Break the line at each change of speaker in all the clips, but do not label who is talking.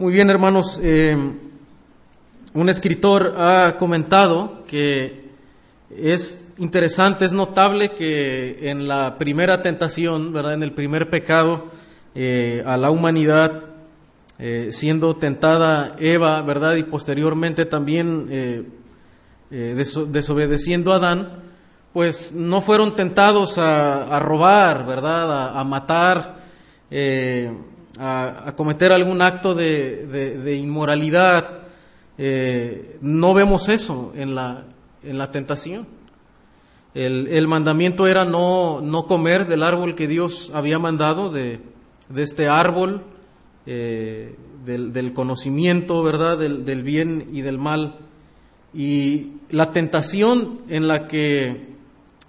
Muy bien, hermanos. Eh, un escritor ha comentado que es interesante, es notable que en la primera tentación, ¿verdad? En el primer pecado eh, a la humanidad, eh, siendo tentada Eva, ¿verdad? Y posteriormente también desobedeciendo a Adán, pues no fueron tentados a, robar, ¿verdad? A, matar, a, cometer algún acto de, inmoralidad. Eh, no vemos eso en la, en la tentación. El, mandamiento era no, no, comer del árbol que Dios había mandado, de, este árbol eh, del, conocimiento, ¿verdad?, del, bien y del mal. Y la tentación en la que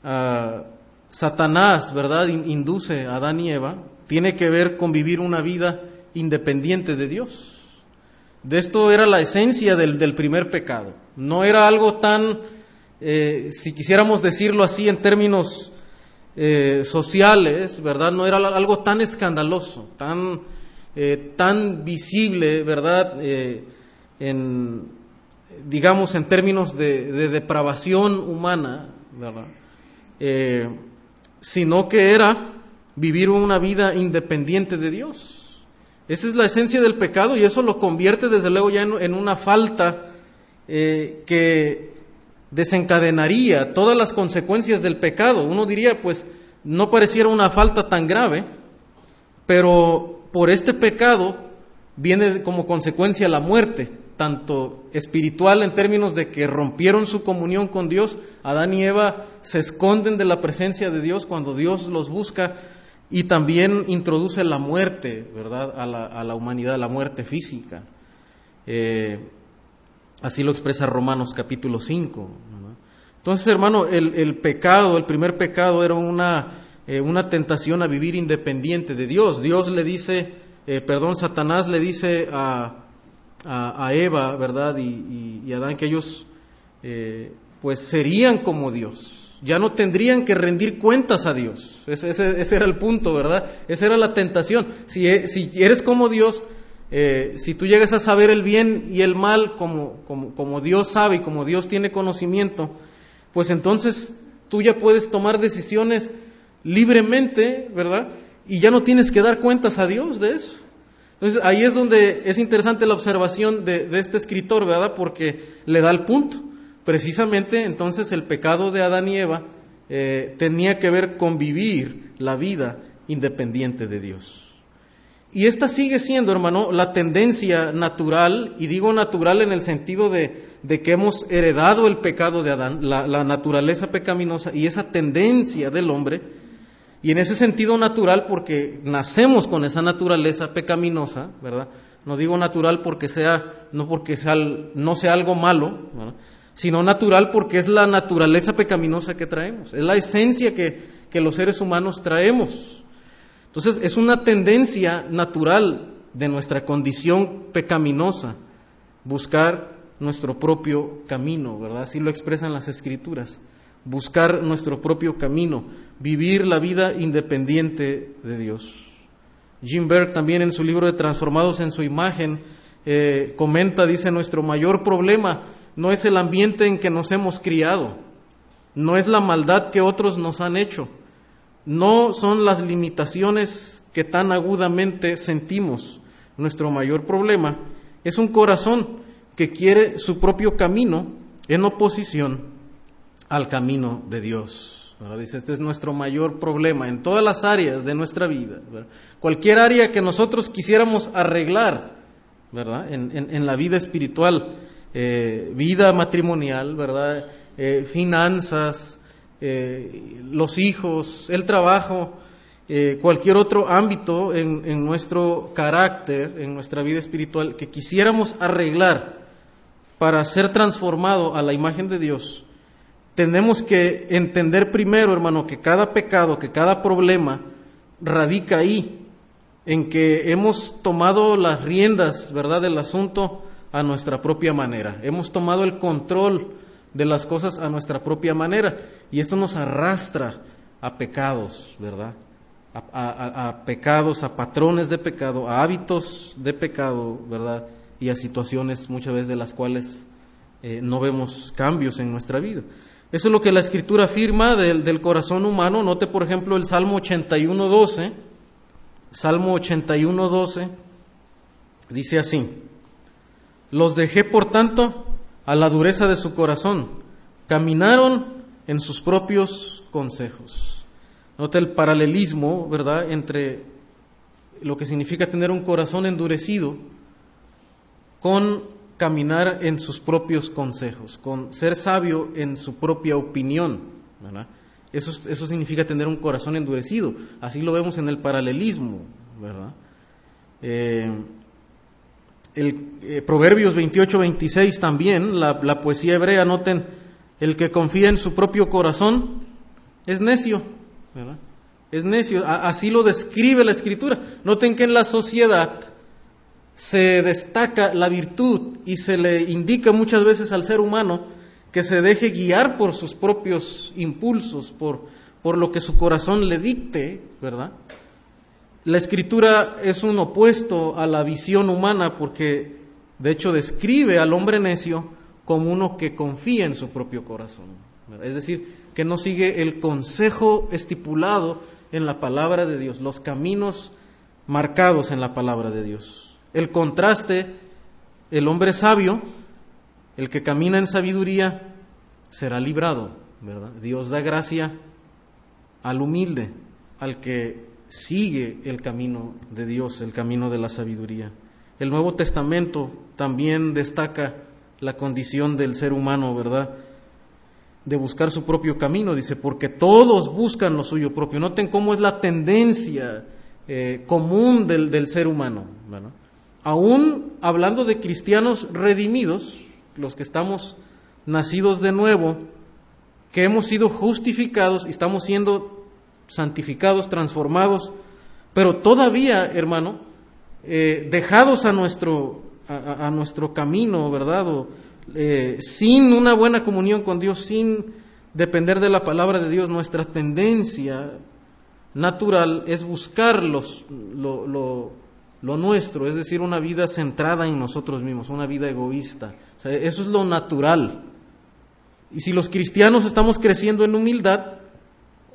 ah, Satanás, ¿verdad?, induce a Adán y Eva, tiene que ver con vivir una vida independiente de Dios. De esto era la esencia del, primer pecado. No era algo tan, eh, si quisiéramos decirlo así en términos eh, sociales, ¿verdad? No era algo tan escandaloso, tan, eh, tan visible, ¿verdad? en, digamos, en términos de, de depravación humana, ¿verdad? sino que era vivir una vida independiente de Dios. Esa es la esencia del pecado y eso lo convierte desde luego ya en, una falta eh, que desencadenaría todas las consecuencias del pecado. Uno diría, pues, no pareciera una falta tan grave, pero por este pecado viene como consecuencia la muerte, tanto espiritual en términos de que rompieron su comunión con Dios, Adán y Eva se esconden de la presencia de Dios cuando Dios los busca y también introduce la muerte, ¿verdad?, a la, a la humanidad, la muerte física. Eh, así lo expresa Romanos capítulo 5. Entonces, hermano, el, pecado, el primer pecado era una, eh, una tentación a vivir independiente de Dios. Dios le dice, eh, perdón, Satanás le dice a, a, Eva, ¿verdad? Y, y, Adán que ellos pues serían como Dios ya no tendrían que rendir cuentas a Dios. Ese, era el punto, ¿verdad? Esa era la tentación. Si, e, si eres como Dios, eh, si tú llegas a saber el bien y el mal como, Dios sabe y como Dios tiene conocimiento, pues entonces tú ya puedes tomar decisiones libremente, ¿verdad? Y ya no tienes que dar cuentas a Dios de eso. Entonces ahí es donde es interesante la observación de, de este escritor, ¿verdad? Porque le da el punto. Precisamente entonces el pecado de Adán y Eva eh, tenía que ver con vivir la vida independiente de Dios. Y esta sigue siendo, hermano, la tendencia natural, y digo natural en el sentido de, que hemos heredado el pecado de Adán, la, naturaleza pecaminosa y esa tendencia del hombre, y en ese sentido natural porque nacemos con esa naturaleza pecaminosa, ¿verdad? No digo natural porque sea, no porque sea, no sea algo malo, ¿verdad? Sino natural porque es la naturaleza pecaminosa que traemos, es la esencia que, los seres humanos traemos. Entonces es una tendencia natural de nuestra condición pecaminosa buscar nuestro propio camino, ¿verdad? Así lo expresan las escrituras, buscar nuestro propio camino, vivir la vida independiente de Dios. Jim Berg también en su libro de Transformados en su imagen eh, comenta, dice, nuestro mayor problema no es el ambiente en que nos hemos criado, no es la maldad que otros nos han hecho, no son las limitaciones que tan agudamente sentimos. Nuestro mayor problema es un corazón que quiere su propio camino en oposición al camino de Dios. Dice, este es nuestro mayor problema en todas las áreas de nuestra vida. Cualquier área que nosotros quisiéramos arreglar, ¿verdad? en la vida espiritual, eh, vida matrimonial, ¿verdad? Eh, finanzas, eh, los hijos, el trabajo, cualquier otro ámbito en, en, nuestro carácter, en nuestra vida espiritual, que quisiéramos arreglar para ser transformado a la imagen de Dios, tenemos que entender primero, hermano, que cada pecado, que cada problema radica ahí, en que hemos tomado las riendas, ¿verdad?, del asunto a nuestra propia manera. Hemos tomado el control de las cosas a nuestra propia manera y esto nos arrastra a pecados, ¿verdad? a, pecados, a patrones de pecado, a hábitos de pecado, ¿verdad? Y a situaciones muchas veces de las cuales eh, no vemos cambios en nuestra vida. Eso es lo que la Escritura afirma del, del corazón humano. Note, por ejemplo, el Salmo 81.12. Salmo 81.12 dice así. Los dejé, por tanto, a la dureza de su corazón. Caminaron en sus propios consejos. Nota el paralelismo, ¿verdad?, entre lo que significa tener un corazón endurecido con caminar en sus propios consejos, con ser sabio en su propia opinión. ¿verdad? Eso, eso significa tener un corazón endurecido. Así lo vemos en el paralelismo. ¿verdad? Eh, el eh, Proverbios 28-26 también, la, la, poesía hebrea, noten, el que confía en su propio corazón es necio. ¿verdad? Es necio. así lo describe la escritura. Noten que en la sociedad se destaca la virtud y se le indica muchas veces al ser humano que se deje guiar por sus propios impulsos, por, por lo que su corazón le dicte, ¿verdad? La escritura es un opuesto a la visión humana porque de hecho describe al hombre necio como uno que confía en su propio corazón. Es decir, que no sigue el consejo estipulado en la palabra de Dios, los caminos marcados en la palabra de Dios. El contraste, el hombre sabio, el que camina en sabiduría, será librado. Dios da gracia al humilde, al que sigue el camino de Dios, el camino de la sabiduría. El Nuevo Testamento también destaca la condición del ser humano, ¿verdad? De buscar su propio camino, dice, porque todos buscan lo suyo propio. Noten cómo es la tendencia eh, común del, del ser humano, ¿verdad? aún hablando de cristianos redimidos, los que estamos nacidos de nuevo, que hemos sido justificados y estamos siendo santificados, transformados, pero todavía, hermano, eh, dejados a nuestro, a, nuestro camino, ¿verdad? Eh, sin una buena comunión con Dios, sin depender de la palabra de Dios, nuestra tendencia natural es buscar los, lo, lo nuestro, es decir, una vida centrada en nosotros mismos, una vida egoísta. eso es lo natural. Y si los cristianos estamos creciendo en humildad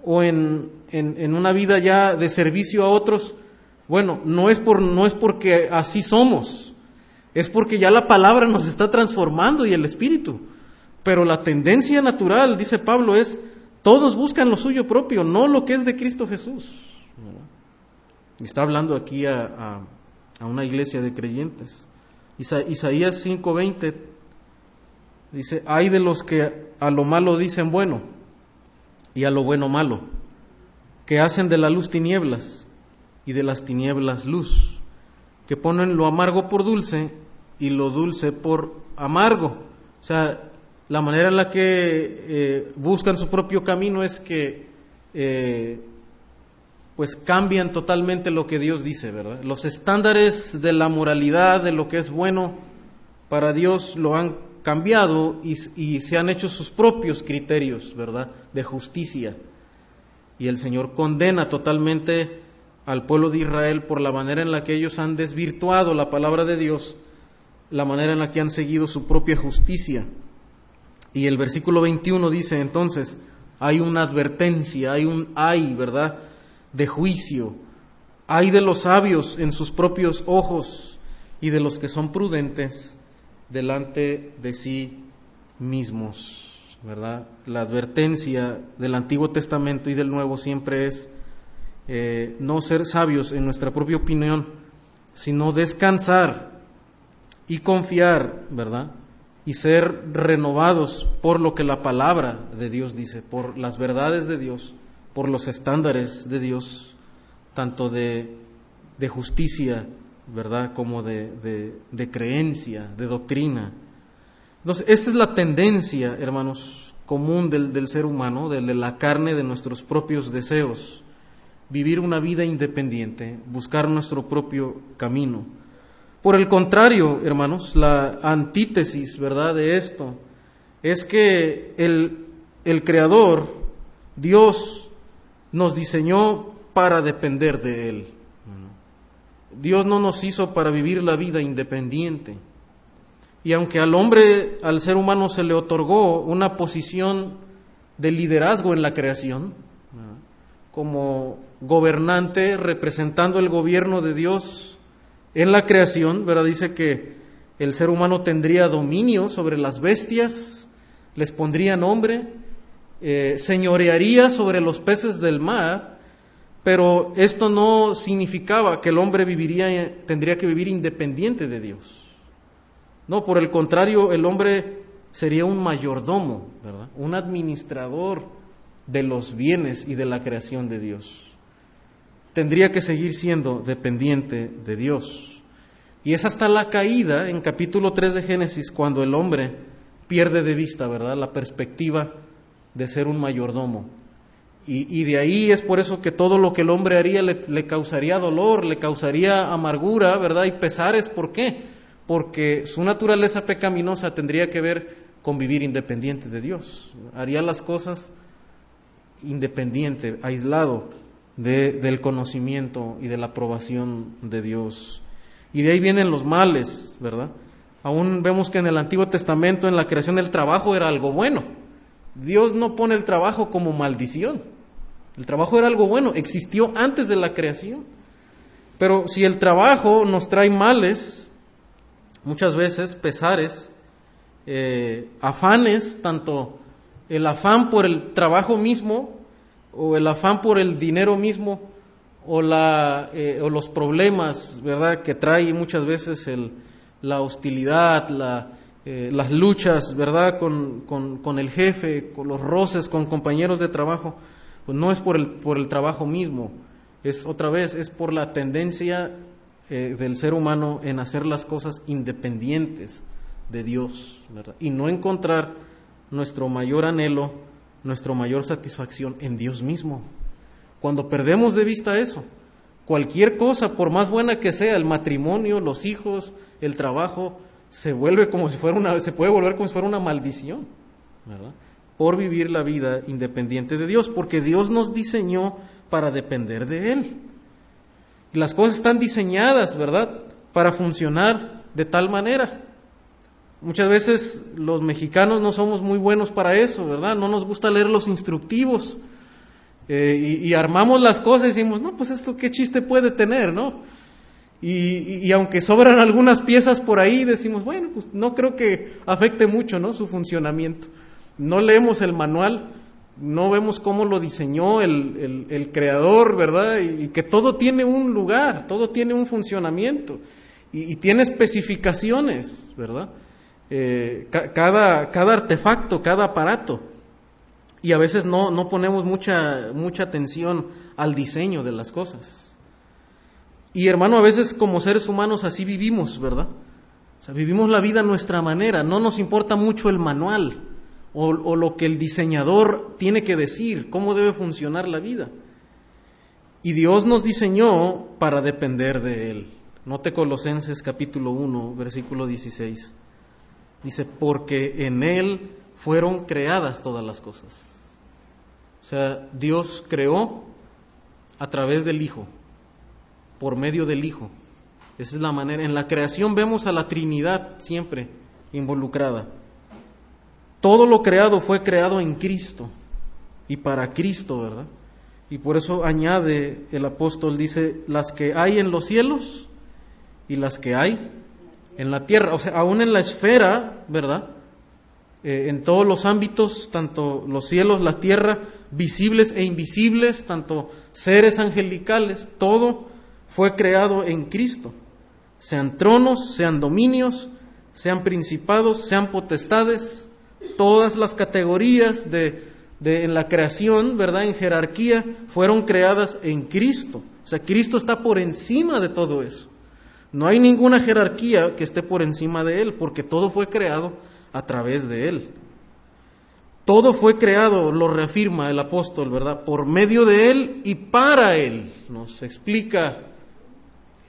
o en, en, una vida ya de servicio a otros, bueno, no es, por, no es porque así somos, es porque ya la palabra nos está transformando y el espíritu. Pero la tendencia natural, dice Pablo, es todos buscan lo suyo propio, no lo que es de Cristo Jesús. está hablando aquí a a una iglesia de creyentes. Isaías 5:20 dice, hay de los que a lo malo dicen bueno y a lo bueno malo, que hacen de la luz tinieblas y de las tinieblas luz, que ponen lo amargo por dulce y lo dulce por amargo. O sea, la manera en la que eh, buscan su propio camino es que eh, pues cambian totalmente lo que Dios dice, ¿verdad? Los estándares de la moralidad, de lo que es bueno para Dios, lo han cambiado y, se han hecho sus propios criterios, ¿verdad? De justicia. Y el Señor condena totalmente al pueblo de Israel por la manera en la que ellos han desvirtuado la palabra de Dios, la manera en la que han seguido su propia justicia. Y el versículo 21 dice entonces, hay una advertencia, hay un hay, ¿verdad? de juicio. Hay de los sabios en sus propios ojos y de los que son prudentes delante de sí mismos. ¿Verdad? La advertencia del Antiguo Testamento y del Nuevo siempre es eh, no ser sabios en nuestra propia opinión, sino descansar y confiar, ¿verdad? Y ser renovados por lo que la palabra de Dios dice, por las verdades de Dios por los estándares de Dios, tanto de, justicia, ¿verdad?, como de, creencia, de doctrina. Entonces, esta es la tendencia, hermanos, común del, del ser humano, de la carne, de nuestros propios deseos, vivir una vida independiente, buscar nuestro propio camino. Por el contrario, hermanos, la antítesis, ¿verdad?, de esto es que el, el Creador, Dios, nos diseñó para depender de Él. Dios no nos hizo para vivir la vida independiente. Y aunque al hombre, al ser humano se le otorgó una posición de liderazgo en la creación, como gobernante representando el gobierno de Dios en la creación, ¿verdad? Dice que el ser humano tendría dominio sobre las bestias, les pondría nombre, eh, señorearía sobre los peces del mar, pero esto no significaba que el hombre viviría, tendría que vivir independiente de Dios. No, por el contrario, el hombre sería un mayordomo, ¿verdad? Un administrador de los bienes y de la creación de Dios. Tendría que seguir siendo dependiente de Dios. Y es hasta la caída en capítulo 3 de Génesis cuando el hombre pierde de vista, ¿verdad? La perspectiva de ser un mayordomo. Y, de ahí es por eso que todo lo que el hombre haría le, causaría dolor, le causaría amargura, ¿verdad? Y pesares, ¿por qué? Porque su naturaleza pecaminosa tendría que ver con vivir independiente de Dios. Haría las cosas independiente, aislado del conocimiento y de la aprobación de Dios. Y de ahí vienen los males, ¿verdad? Aún vemos que en el Antiguo Testamento, en la creación del trabajo, era algo bueno. Dios no pone el trabajo como maldición. El trabajo era algo bueno, existió antes de la creación. Pero si el trabajo nos trae males, muchas veces pesares, eh, afanes, tanto el afán por el trabajo mismo o el afán por el dinero mismo o, la, eh, o los problemas, ¿verdad?, que trae muchas veces la hostilidad, eh, las luchas, ¿verdad?, con, con, el jefe, con los roces, con compañeros de trabajo, pues no es por el, por el trabajo mismo, es otra vez, es por la tendencia eh, del ser humano en hacer las cosas independientes de Dios. Y no encontrar nuestro mayor anhelo nuestra mayor satisfacción en Dios mismo. Cuando perdemos de vista eso, cualquier cosa, por más buena que sea, el matrimonio, los hijos, el trabajo, se vuelve como si fuera una, se puede volver como si fuera una maldición, ¿verdad? Por vivir la vida independiente de Dios, porque Dios nos diseñó para depender de Él. Y las cosas están diseñadas, ¿verdad? Para funcionar de tal manera. Muchas veces los mexicanos no somos muy buenos para eso, ¿verdad? No nos gusta leer los instructivos eh, y, armamos las cosas y decimos, no, pues esto qué chiste puede tener, ¿no? Y, aunque sobran algunas piezas por ahí, decimos, bueno, pues no creo que afecte mucho, ¿no? Su funcionamiento. No leemos el manual, no vemos cómo lo diseñó el, el creador, ¿verdad? Y, que todo tiene un lugar, todo tiene un funcionamiento y tiene especificaciones, ¿verdad? Eh, cada, cada artefacto, cada aparato. Y a veces no, no ponemos mucha, mucha atención al diseño de las cosas. Y hermano, a veces como seres humanos así vivimos, ¿verdad? O sea, vivimos la vida a nuestra manera, no nos importa mucho el manual o, lo que el diseñador tiene que decir, cómo debe funcionar la vida. Y Dios nos diseñó para depender de Él. Note Colosenses capítulo 1, versículo 16. Dice, porque en Él fueron creadas todas las cosas. O sea, Dios creó a través del Hijo, por medio del Hijo. Esa es la manera. En la creación vemos a la Trinidad siempre involucrada. Todo lo creado fue creado en Cristo y para Cristo, ¿verdad? Y por eso añade el apóstol, dice, las que hay en los cielos y las que hay en la tierra, o sea, aún en la esfera, ¿verdad? Eh, en todos los ámbitos, tanto los cielos, la tierra, visibles e invisibles, tanto seres angelicales, todo fue creado en Cristo. Sean tronos, sean dominios, sean principados, sean potestades, todas las categorías de, en la creación, ¿verdad? En jerarquía, fueron creadas en Cristo. O sea, Cristo está por encima de todo eso. No hay ninguna jerarquía que esté por encima de Él, porque todo fue creado a través de Él. Todo fue creado, lo reafirma el apóstol, ¿verdad? Por medio de Él y para Él. Nos explica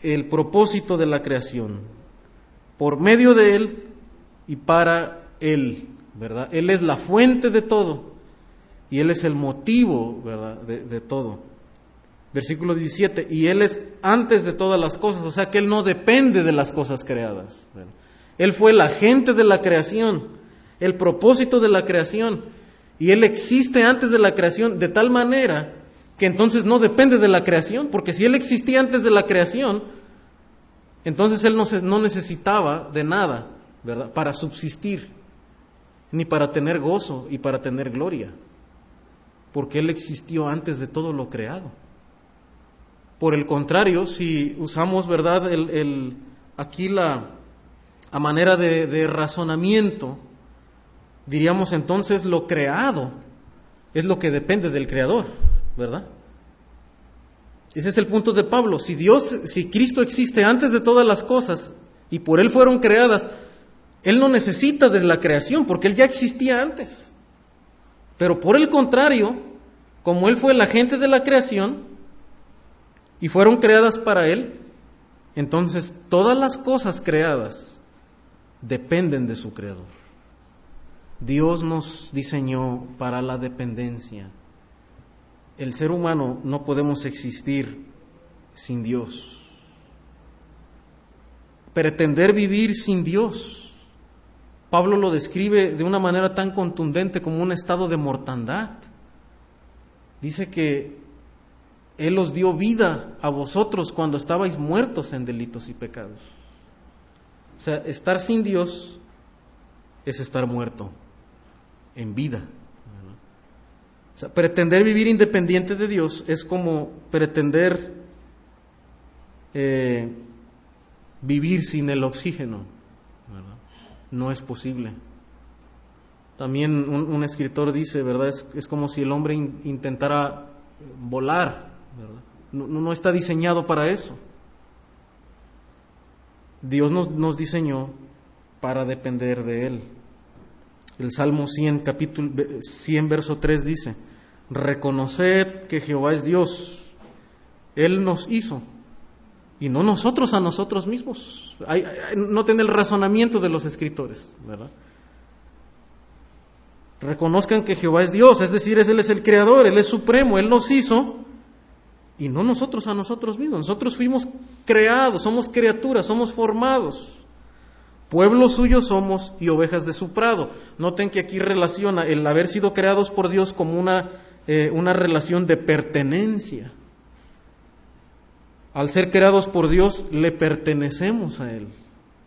el propósito de la creación. Por medio de Él y para Él, ¿verdad? Él es la fuente de todo y Él es el motivo. De, todo. Versículo 17, y Él es antes de todas las cosas, o sea que Él no depende de las cosas creadas. Él fue el agente de la creación, el propósito de la creación, y Él existe antes de la creación de tal manera que entonces no depende de la creación, porque si Él existía antes de la creación, entonces Él no, no necesitaba de nada, ¿verdad?, para subsistir, ni para tener gozo y para tener gloria, porque Él existió antes de todo lo creado. Por el contrario, si usamos, ¿verdad?, el, aquí la, a manera de, de razonamiento, diríamos entonces lo creado es lo que depende del creador, ¿verdad? Ese es el punto de Pablo. Si Dios, si Cristo existe antes de todas las cosas y por Él fueron creadas, Él no necesita de la creación porque Él ya existía antes. Pero por el contrario, como Él fue el agente de la creación y fueron creadas para Él, entonces todas las cosas creadas dependen de su creador. Dios nos diseñó para la dependencia. El ser humano no podemos existir sin Dios. Pretender vivir sin Dios. Pablo lo describe de una manera tan contundente como un estado de mortandad. Dice que Él os dio vida a vosotros cuando estabais muertos en delitos y pecados. O sea, estar sin Dios es estar muerto en vida. O sea, pretender vivir independiente de Dios es como pretender eh, vivir sin el oxígeno. No es posible. También un, escritor dice, ¿verdad? Es, como si el hombre intentara volar. No, no, está diseñado para eso. Dios nos, nos diseñó para depender de Él. El Salmo 100, capítulo 100, verso 3 dice, reconoced que Jehová es Dios, Él nos hizo, y no nosotros a nosotros mismos. no tiene el razonamiento de los escritores, ¿verdad? Reconozcan que Jehová es Dios, es decir, Él es el creador, Él es supremo, Él nos hizo, y no nosotros a nosotros mismos. Nosotros fuimos creados, somos criaturas, somos formados. Pueblo suyo somos y ovejas de su prado. Noten que aquí relaciona el haber sido creados por Dios como una, eh, una relación de pertenencia. Al ser creados por Dios, le pertenecemos a Él.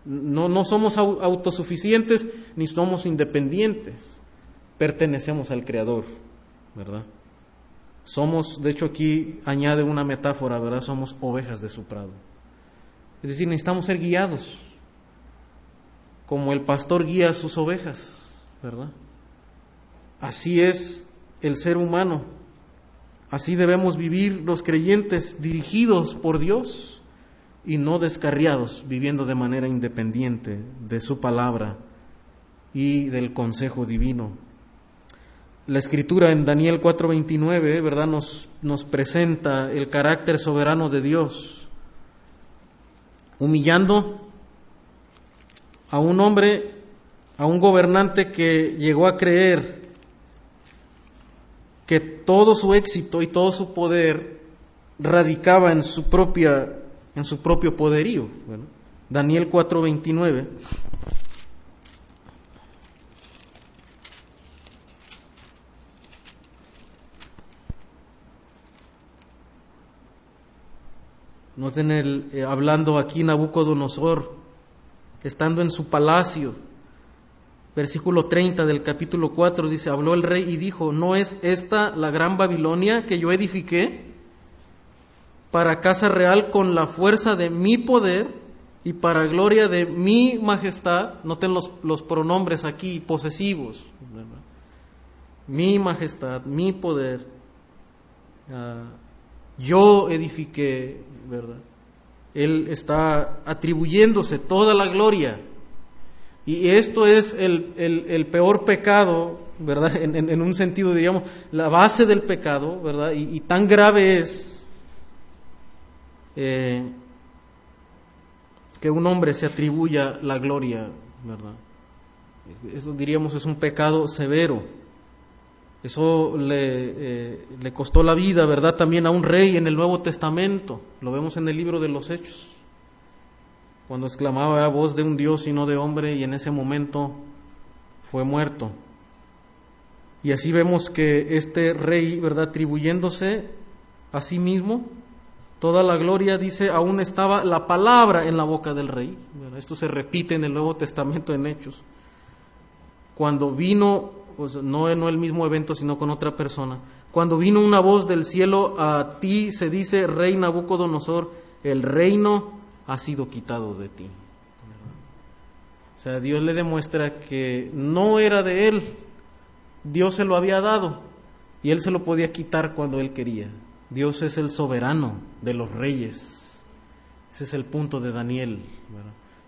No, no somos autosuficientes ni somos independientes. Pertenecemos al Creador, ¿verdad? Somos, de hecho aquí añade una metáfora, ¿verdad? Somos ovejas de su prado. Es decir, necesitamos ser guiados como el pastor guía a sus ovejas, ¿verdad? Así es el ser humano. Así debemos vivir los creyentes dirigidos por Dios y no descarriados, viviendo de manera independiente de su palabra y del consejo divino. La escritura en Daniel 4:29, ¿verdad? Nos, nos presenta el carácter soberano de Dios, humillando a un hombre, a un gobernante que llegó a creer que todo su éxito y todo su poder radicaba en su propia en su propio poderío. Daniel 4:29 Noten el, eh, hablando aquí Nabucodonosor, estando en su palacio. Versículo 30 del capítulo 4 dice, habló el rey y dijo, ¿no es esta la gran Babilonia que yo edifiqué para casa real con la fuerza de mi poder y para gloria de mi majestad? Noten los, los pronombres aquí posesivos. Mi majestad, mi poder. Ah, yo edifiqué, ¿verdad? Él está atribuyéndose toda la gloria. Y esto es el, peor pecado, ¿verdad? En, un sentido, digamos, la base del pecado, ¿verdad? Y, tan grave es eh, que un hombre se atribuya la gloria, ¿verdad? Eso diríamos es un pecado severo. Eso le, eh, le costó la vida, ¿verdad? También a un rey en el Nuevo Testamento. Lo vemos en el libro de los Hechos. Cuando exclamaba a voz de un Dios y no de hombre y en ese momento fue muerto. Y así vemos que este rey, ¿verdad? Atribuyéndose a sí mismo toda la gloria, dice, aún estaba la palabra en la boca del rey. Esto se repite en el Nuevo Testamento en Hechos. Cuando vino pues no, no el mismo evento, sino con otra persona. Cuando vino una voz del cielo, a ti se dice, rey Nabucodonosor, el reino ha sido quitado de ti. O sea, Dios le demuestra que no era de él, Dios se lo había dado y él se lo podía quitar cuando él quería. Dios es el soberano de los reyes. Ese es el punto de Daniel.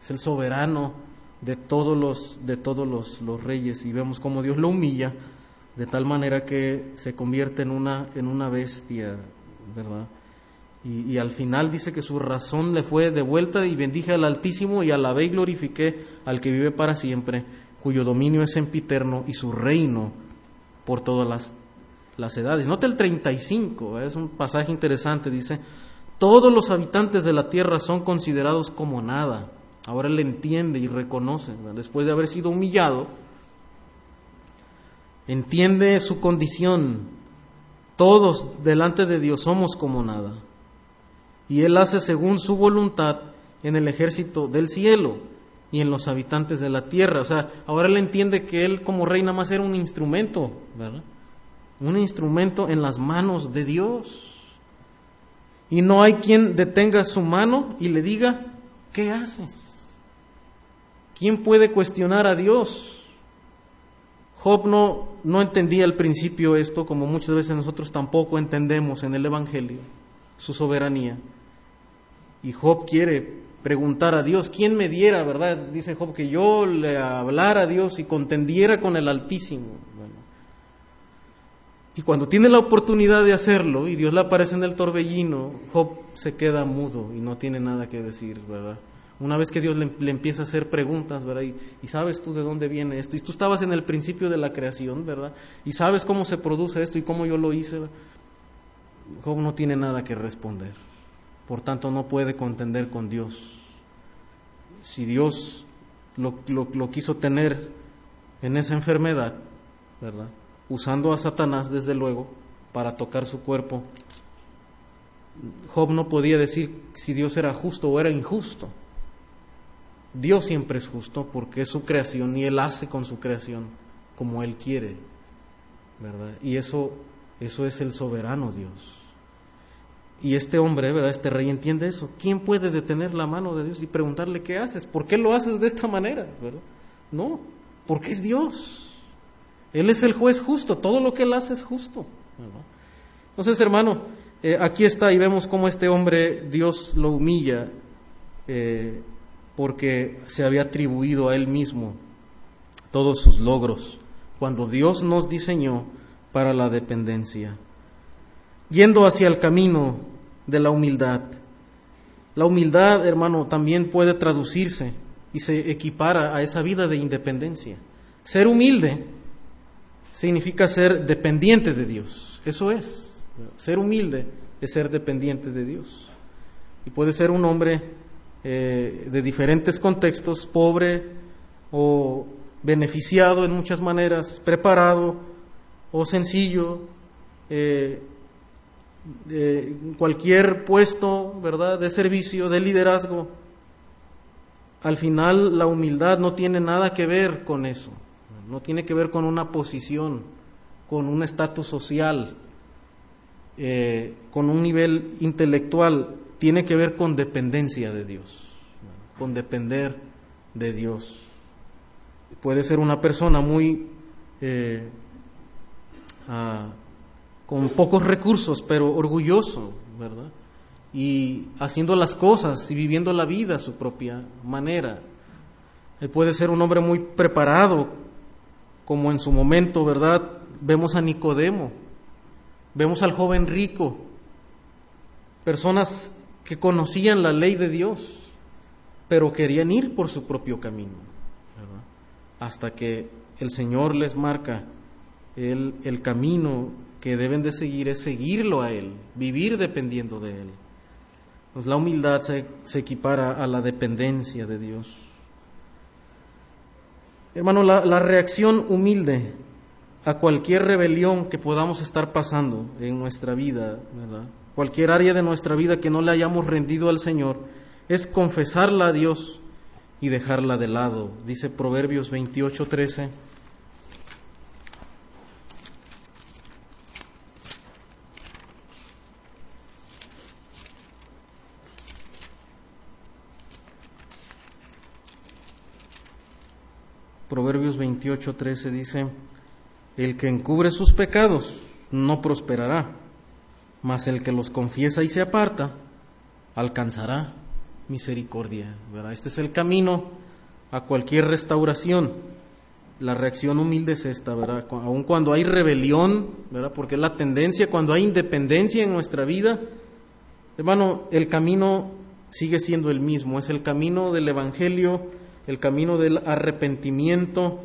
Es el soberano de todos los, de todos los, los, reyes y vemos cómo Dios lo humilla de tal manera que se convierte en una, en una bestia, ¿verdad? Y, al final dice que su razón le fue devuelta y bendije al Altísimo y alabé y glorifiqué al que vive para siempre, cuyo dominio es sempiterno y su reino por todas las, las edades. Nota el 35, es un pasaje interesante, dice, todos los habitantes de la tierra son considerados como nada Ahora él entiende y reconoce, después de haber sido humillado, entiende su condición. Todos delante de Dios somos como nada. Y él hace según su voluntad en el ejército del cielo y en los habitantes de la tierra. O sea, ahora él entiende que él como rey nada más era un instrumento, ¿verdad? Un instrumento en las manos de Dios. Y no hay quien detenga su mano y le diga, ¿qué haces? ¿Quién puede cuestionar a Dios? Job no, no entendía al principio esto, como muchas veces nosotros tampoco entendemos en el Evangelio, su soberanía. Y Job quiere preguntar a Dios, ¿quién me diera, verdad? Dice Job, que yo le hablara a Dios y contendiera con el Altísimo. Y cuando tiene la oportunidad de hacerlo y Dios le aparece en el torbellino, Job se queda mudo y no tiene nada que decir, ¿verdad? Una vez que Dios le, empieza a hacer preguntas, ¿verdad? Y, sabes tú de dónde viene esto. Y tú estabas en el principio de la creación, ¿verdad? Y sabes cómo se produce esto y cómo yo lo hice. Job no tiene nada que responder. Por tanto, no puede contender con Dios. Si Dios lo, lo quiso tener en esa enfermedad, ¿verdad? Usando a Satanás, desde luego, para tocar su cuerpo, Job no podía decir si Dios era justo o era injusto. Dios siempre es justo porque es su creación y Él hace con su creación como Él quiere, ¿verdad? Y eso, eso es el soberano Dios. Y este hombre, ¿verdad? Este rey entiende eso. ¿Quién puede detener la mano de Dios y preguntarle qué haces? ¿Por qué lo haces de esta manera? ¿verdad? No, porque es Dios. Él es el juez justo. Todo lo que Él hace es justo. Entonces, hermano, eh, aquí está y vemos cómo este hombre Dios lo humilla. Eh, porque se había atribuido a él mismo todos sus logros, cuando Dios nos diseñó para la dependencia. Yendo hacia el camino de la humildad. La humildad, hermano, también puede traducirse y se equipara a esa vida de independencia. Ser humilde significa ser dependiente de Dios. Eso es. Ser humilde es ser dependiente de Dios. Y puede ser un hombre eh, de diferentes contextos, pobre o beneficiado en muchas maneras, preparado o sencillo, eh, cualquier puesto, ¿verdad?, de servicio, de liderazgo. Al final la humildad no tiene nada que ver con eso, no tiene que ver con una posición, con un estatus social, eh, con un nivel intelectual tiene que ver con dependencia de Dios, con depender de Dios. Puede ser una persona muy eh, ah, con pocos recursos, pero orgulloso, ¿verdad? Y haciendo las cosas y viviendo la vida a su propia manera. Él puede ser un hombre muy preparado, como en su momento, ¿verdad? Vemos a Nicodemo, vemos al joven rico, personas que conocían la ley de Dios, pero querían ir por su propio camino, hasta que el Señor les marca el, camino que deben de seguir es seguirlo a Él, vivir dependiendo de Él. Pues la humildad se, equipara a la dependencia de Dios. Hermano, la, la reacción humilde a cualquier rebelión que podamos estar pasando en nuestra vida, cualquier área de nuestra vida que no le hayamos rendido al Señor, es confesarla a Dios y dejarla de lado. Dice Proverbios 28, 13. Proverbios 28, 13 dice, el que encubre sus pecados no prosperará, mas el que los confiesa y se aparta alcanzará misericordia. ¿verdad? Este es el camino a cualquier restauración. La reacción humilde es esta. Aun cuando hay rebelión. Porque es la tendencia, cuando hay independencia en nuestra vida, hermano, el camino sigue siendo el mismo, es el camino del Evangelio el camino del arrepentimiento,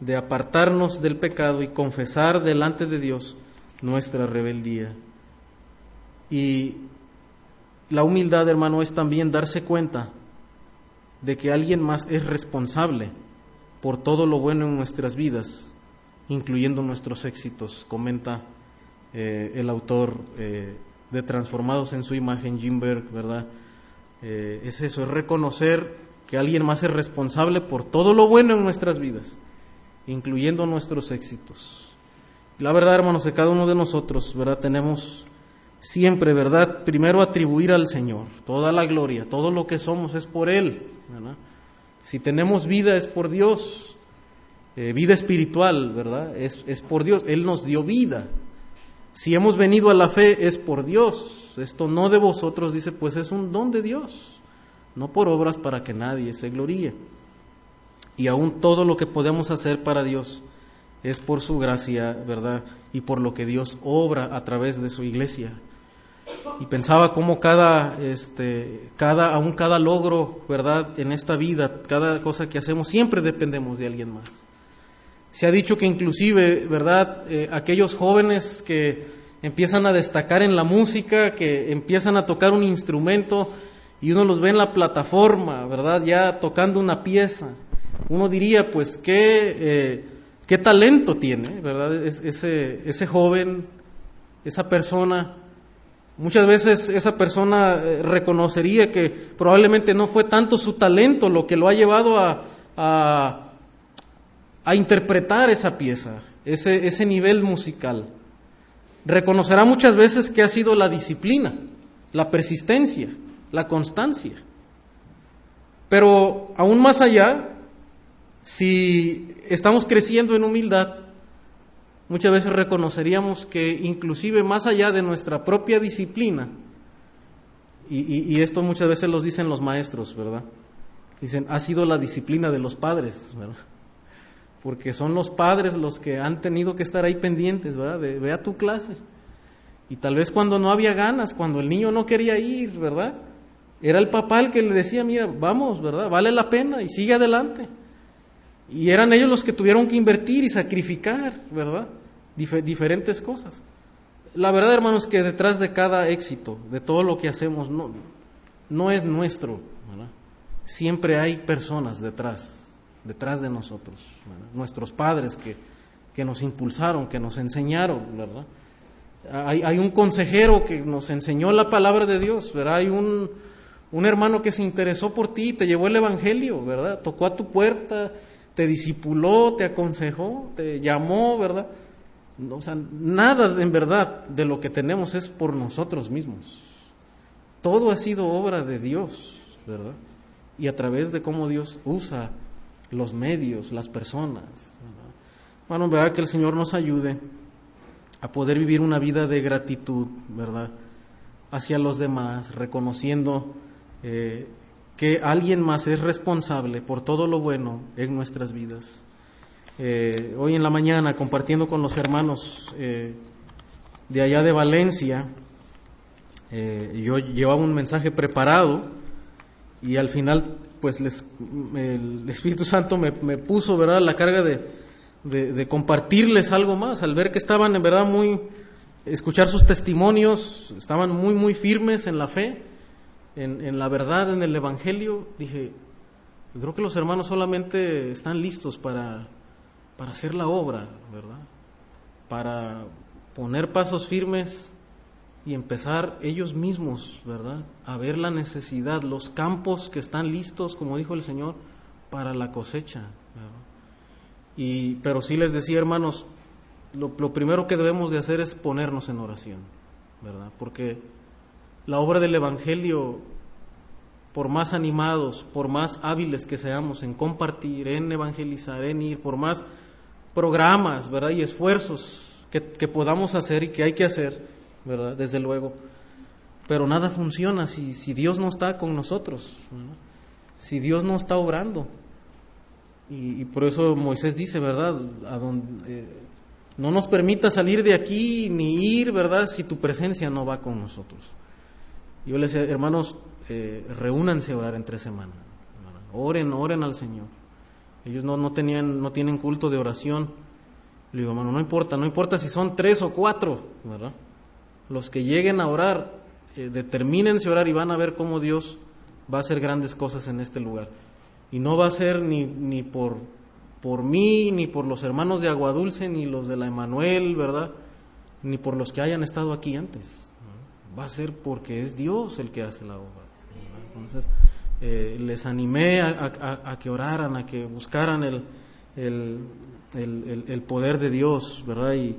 de apartarnos del pecado y confesar delante de Dios nuestra rebeldía. Y la humildad, hermano, es también darse cuenta de que alguien más es responsable por todo lo bueno en nuestras vidas, incluyendo nuestros éxitos, comenta eh, el autor eh, de Transformados en su imagen, Jim Berg, ¿verdad? Eh, es eso, es reconocer que alguien más es responsable por todo lo bueno en nuestras vidas, incluyendo nuestros éxitos. La verdad, hermanos, de cada uno de nosotros, ¿verdad? Tenemos siempre, ¿verdad? Primero atribuir al Señor toda la gloria, todo lo que somos es por Él, ¿verdad? Si tenemos vida es por Dios, eh, vida espiritual, ¿verdad? Es, es por Dios, Él nos dio vida. Si hemos venido a la fe es por Dios. Esto no de vosotros, dice, pues es un don de Dios no por obras para que nadie se gloríe. Y aún todo lo que podemos hacer para Dios es por su gracia, ¿verdad? Y por lo que Dios obra a través de su iglesia. Y pensaba cómo cada, este, cada, aún cada logro, ¿verdad? En esta vida, cada cosa que hacemos, siempre dependemos de alguien más. Se ha dicho que inclusive, ¿verdad? Eh, aquellos jóvenes que empiezan a destacar en la música, que empiezan a tocar un instrumento, y uno los ve en la plataforma, ¿verdad? Ya tocando una pieza. Uno diría, pues, qué, eh, qué talento tiene, ¿verdad? ese, ese joven, esa persona. Muchas veces esa persona eh, reconocería que probablemente no fue tanto su talento lo que lo ha llevado a, a, a interpretar esa pieza, ese, ese nivel musical. Reconocerá muchas veces que ha sido la disciplina, la persistencia, la constancia. Pero aún más allá, si estamos creciendo en humildad, muchas veces reconoceríamos que inclusive más allá de nuestra propia disciplina, y, esto muchas veces los dicen los maestros, ¿verdad? Dicen, ha sido la disciplina de los padres, ¿verdad? Porque son los padres los que han tenido que estar ahí pendientes, ¿verdad? De, a tu clase. Y tal vez cuando no había ganas, cuando el niño no quería ir, ¿verdad? Era el papá el que le decía, mira, vamos, ¿verdad? Vale la pena y sigue adelante. Y eran ellos los que tuvieron que invertir y sacrificar, ¿verdad? diferentes cosas. La verdad, hermanos, que detrás de cada éxito, de todo lo que hacemos, no, no es nuestro, ¿verdad? Siempre hay personas detrás, detrás de nosotros, nuestros padres que, que nos impulsaron, que nos enseñaron, ¿verdad? Hay, hay un consejero que nos enseñó la palabra de Dios, ¿verdad? Hay un, un hermano que se interesó por ti, te llevó el Evangelio, ¿verdad? Tocó a tu puerta, te discipuló, te aconsejó, te llamó, ¿verdad? O sea, nada en verdad de lo que tenemos es por nosotros mismos. Todo ha sido obra de Dios, ¿verdad? Y a través de cómo Dios usa los medios, las personas. ¿verdad? Bueno, verdad que el Señor nos ayude a poder vivir una vida de gratitud, ¿verdad? Hacia los demás, reconociendo eh, que alguien más es responsable por todo lo bueno en nuestras vidas. Eh, hoy en la mañana, compartiendo con los hermanos eh, de allá de Valencia, yo llevaba un mensaje preparado y al final, pues les, el Espíritu Santo me, puso, ¿verdad?, la carga de, de, compartirles algo más, al ver que estaban en verdad muy, escuchar sus testimonios, estaban muy, muy firmes en la fe, en, la verdad, en el Evangelio, dije, creo que los hermanos solamente están listos para, para hacer la obra, ¿verdad? Para poner pasos firmes y empezar ellos mismos, ¿verdad? A ver la necesidad, los campos que están listos, como dijo el Señor, para la cosecha. Y, pero sí les decía, hermanos, lo, primero que debemos de hacer es ponernos en oración, ¿verdad? Porque la obra del Evangelio, por más animados, por más hábiles que seamos en compartir, en evangelizar, en ir, por más programas, ¿verdad? Y esfuerzos que, podamos hacer y que hay que hacer, ¿verdad? Desde luego. Pero nada funciona si, Dios no está con nosotros, si Dios no está obrando. Y, por eso Moisés dice, ¿verdad? Eh, no nos permita salir de aquí ni ir, ¿verdad? Si tu presencia no va con nosotros. Yo les decía, hermanos, eh, reúnanse a orar en tres semanas. Oren, oren al Señor. Ellos no, no, tenían, no tienen culto de oración. Le digo, hermano, no importa, no importa si son tres o cuatro, ¿verdad? Los que lleguen a orar, eh, determínense orar y van a ver cómo Dios va a hacer grandes cosas en este lugar. Y no va a ser ni, ni por, por mí, ni por los hermanos de Aguadulce, ni los de la Emanuel, ¿verdad? Ni por los que hayan estado aquí antes. Va a ser porque es Dios el que hace la obra. Entonces, eh, les animé a, que oraran, a que buscaran el, el, poder de Dios, ¿verdad? Y,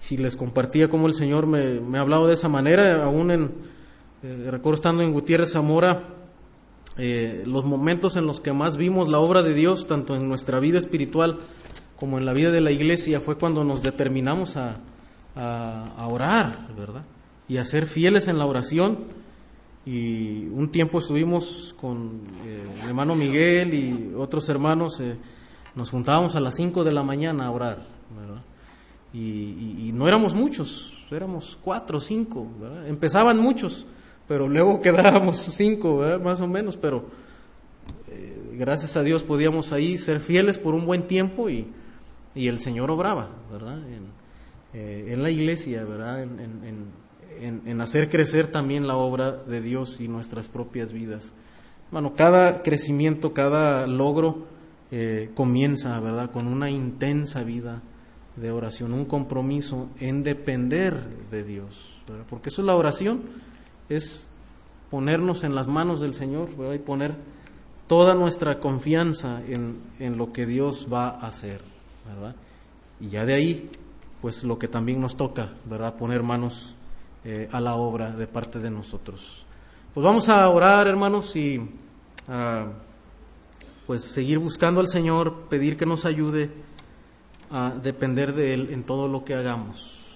si les compartía cómo el Señor me, me ha hablado de esa manera, aún en, eh, recuerdo estando en Gutiérrez Zamora, eh, los momentos en los que más vimos la obra de Dios, tanto en nuestra vida espiritual como en la vida de la iglesia, fue cuando nos determinamos a, a, orar, ¿verdad? Y a ser fieles en la oración. Y un tiempo estuvimos con eh, el hermano Miguel y otros hermanos, eh, nos juntábamos a las 5 de la mañana a orar, ¿verdad? Y, y, no éramos muchos, éramos cuatro cinco, ¿verdad? Empezaban muchos, pero luego quedábamos cinco, más o menos, pero eh, gracias a Dios podíamos ahí ser fieles por un buen tiempo y, y el Señor obraba, ¿verdad? En, eh, la iglesia, ¿verdad? En, en, hacer crecer también la obra de Dios y nuestras propias vidas. Bueno, cada crecimiento, cada logro eh, comienza, ¿verdad? Con una intensa vida de oración, un compromiso en depender de Dios, porque eso es la oración es ponernos en las manos del Señor y poner toda nuestra confianza en, en, lo que Dios va a hacer. ¿verdad? Y ya de ahí, pues lo que también nos toca, ¿verdad? Poner manos eh, a la obra de parte de nosotros. Pues vamos a orar, hermanos, y a pues seguir buscando al Señor, pedir que nos ayude a depender de Él en todo lo que hagamos.